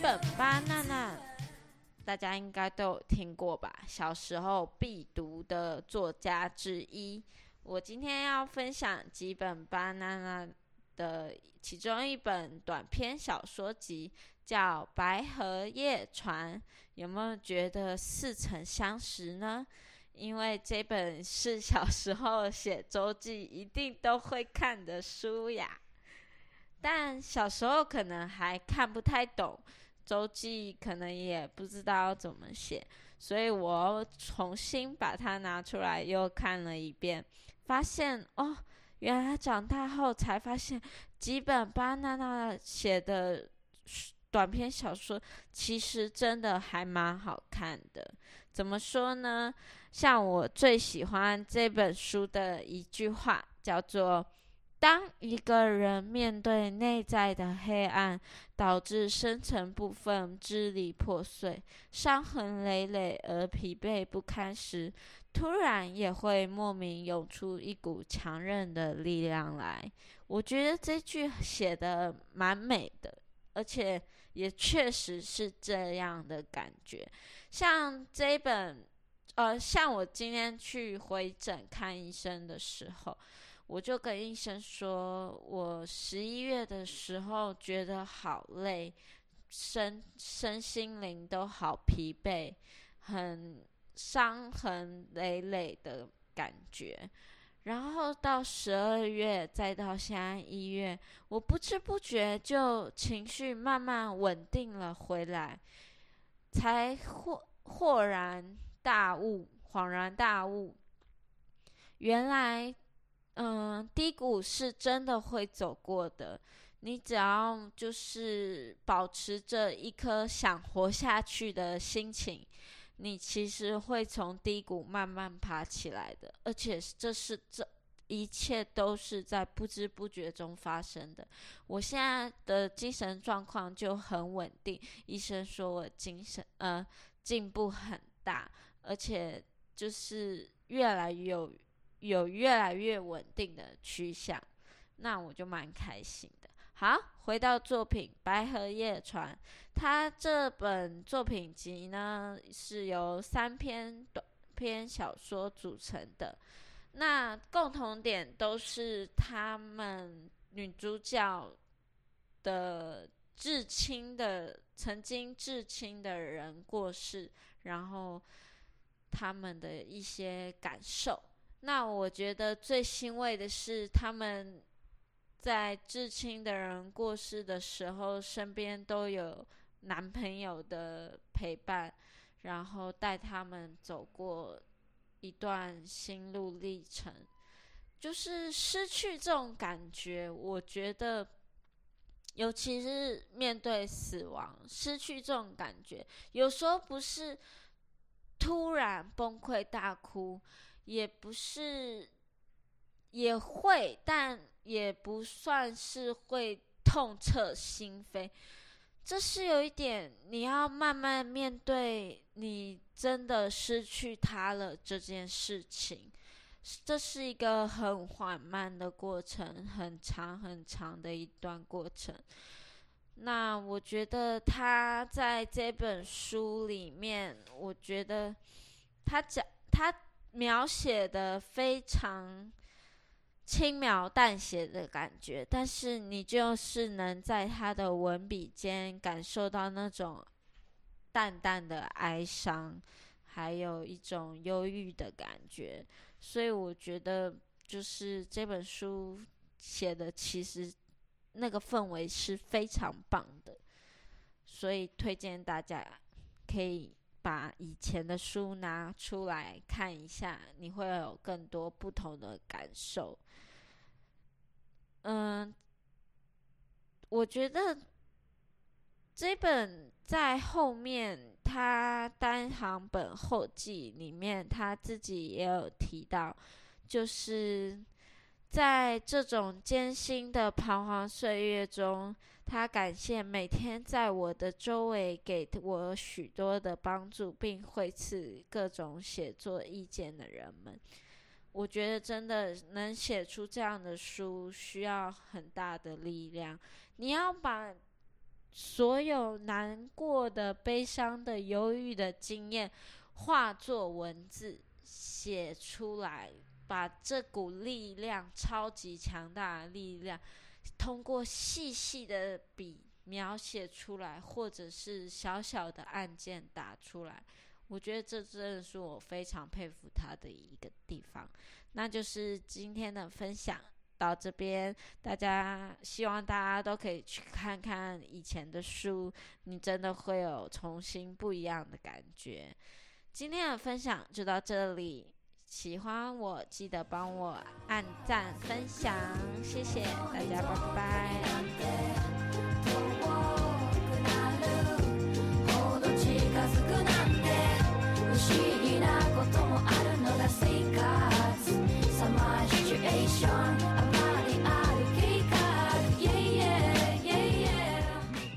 本巴娜娜，大家应该都有听过吧？小时候必读的作家之一。我今天要分享几本巴娜娜的其中一本短篇小说集，叫《白荷叶船》。有没有觉得似曾相识呢？因为这本是小时候写周记一定都会看的书呀。但小时候可能还看不太懂周记，可能也不知道怎么写，所以我重新把它拿出来又看了一遍，发现哦，原来长大后才发现，几本巴娜娜写的短篇小说其实真的还蛮好看的。怎么说呢？像我最喜欢这本书的一句话，叫做。当一个人面对内在的黑暗，导致深层部分支离破碎、伤痕累累而疲惫不堪时，突然也会莫名涌出一股强韧的力量来。我觉得这句写的蛮美的，而且也确实是这样的感觉。像这本，呃，像我今天去回诊看医生的时候。我就跟医生说，我十一月的时候觉得好累，身身心灵都好疲惫，很伤痕累累的感觉。然后到十二月，再到现在一月，我不知不觉就情绪慢慢稳定了回来，才豁豁然大悟，恍然大悟，原来。嗯，低谷是真的会走过的。你只要就是保持着一颗想活下去的心情，你其实会从低谷慢慢爬起来的。而且这是这一切都是在不知不觉中发生的。我现在的精神状况就很稳定，医生说我精神呃进步很大，而且就是越来越有。有越来越稳定的趋向，那我就蛮开心的。好，回到作品《白河夜船》，它这本作品集呢是由三篇短篇小说组成的。那共同点都是他们女主角的至亲的曾经至亲的人过世，然后他们的一些感受。那我觉得最欣慰的是，他们在至亲的人过世的时候，身边都有男朋友的陪伴，然后带他们走过一段心路历程。就是失去这种感觉，我觉得，尤其是面对死亡，失去这种感觉，有时候不是突然崩溃大哭。也不是，也会，但也不算是会痛彻心扉。这是有一点，你要慢慢面对，你真的失去他了这件事情。这是一个很缓慢的过程，很长很长的一段过程。那我觉得他在这本书里面，我觉得他讲他。描写的非常轻描淡写的感觉，但是你就是能在他的文笔间感受到那种淡淡的哀伤，还有一种忧郁的感觉。所以我觉得，就是这本书写的其实那个氛围是非常棒的，所以推荐大家可以。把以前的书拿出来看一下，你会有更多不同的感受。嗯，我觉得这本在后面，他单行本后记里面，他自己也有提到，就是在这种艰辛的彷徨岁月中。他感谢每天在我的周围给我许多的帮助，并会赐各种写作意见的人们。我觉得真的能写出这样的书，需要很大的力量。你要把所有难过的、悲伤的、忧郁的经验化作文字写出来，把这股力量、超级强大的力量，通过细细的笔描写出来，或者是小小的按键打出来。我觉得这真的是我非常佩服他的一个地方。那就是今天的分享。到这边，大家希望大家都可以去看看以前的书，你真的会有重新不一样的感觉。今天的分享就到这里，喜欢我记得帮我按赞分享，谢谢大家，拜拜。